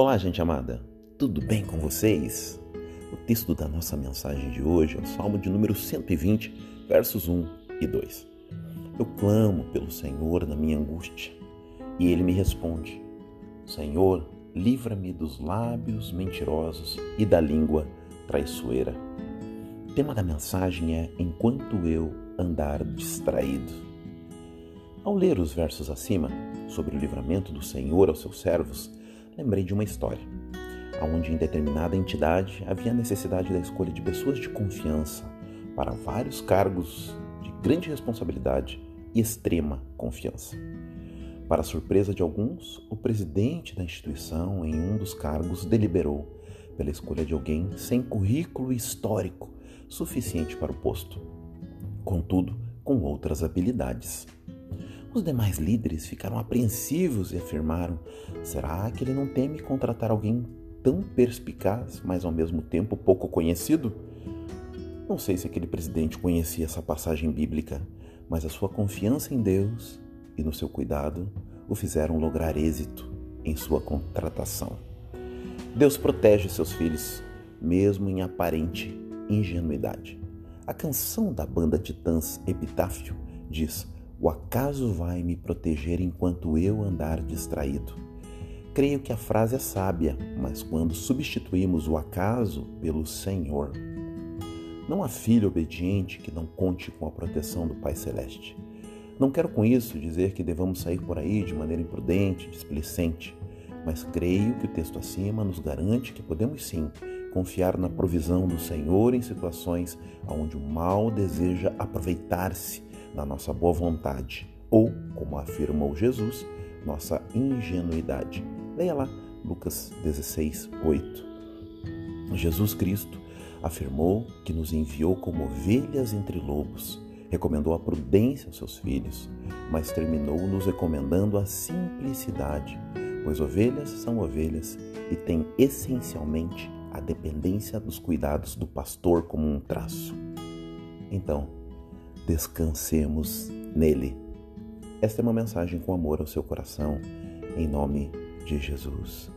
Olá, gente amada, tudo bem com vocês? O texto da nossa mensagem de hoje é o Salmo de número 120, versos 1 e 2. Eu clamo pelo Senhor na minha angústia e ele me responde: Senhor, livra-me dos lábios mentirosos e da língua traiçoeira. O tema da mensagem é Enquanto eu andar distraído. Ao ler os versos acima, sobre o livramento do Senhor aos seus servos, lembrei de uma história, onde em determinada entidade havia necessidade da escolha de pessoas de confiança para vários cargos de grande responsabilidade e extrema confiança. Para surpresa de alguns, o presidente da instituição, em um dos cargos, deliberou pela escolha de alguém sem currículo histórico suficiente para o posto, contudo, com outras habilidades. Os demais líderes ficaram apreensivos e afirmaram: será que ele não teme contratar alguém tão perspicaz, mas ao mesmo tempo pouco conhecido? Não sei se aquele presidente conhecia essa passagem bíblica, mas a sua confiança em Deus e no seu cuidado o fizeram lograr êxito em sua contratação. Deus protege seus filhos, mesmo em aparente ingenuidade. A canção da banda Titãs Epitáfio diz: O acaso vai me proteger enquanto eu andar distraído. Creio que a frase é sábia, mas quando substituímos o acaso pelo Senhor, não há filho obediente que não conte com a proteção do Pai Celeste. Não quero com isso dizer que devamos sair por aí de maneira imprudente, displicente, mas creio que o texto acima nos garante que podemos sim confiar na provisão do Senhor em situações onde o mal deseja aproveitar-se da nossa boa vontade ou, como afirmou Jesus, nossa ingenuidade. Leia lá Lucas 16, 8. Jesus Cristo afirmou que nos enviou como ovelhas entre lobos recomendou a prudência aos seus filhos, mas terminou nos recomendando a simplicidade, pois ovelhas são ovelhas e têm essencialmente a dependência dos cuidados do pastor como um traço. Então, descansemos nele. Esta é uma mensagem com amor ao seu coração, em nome de Jesus.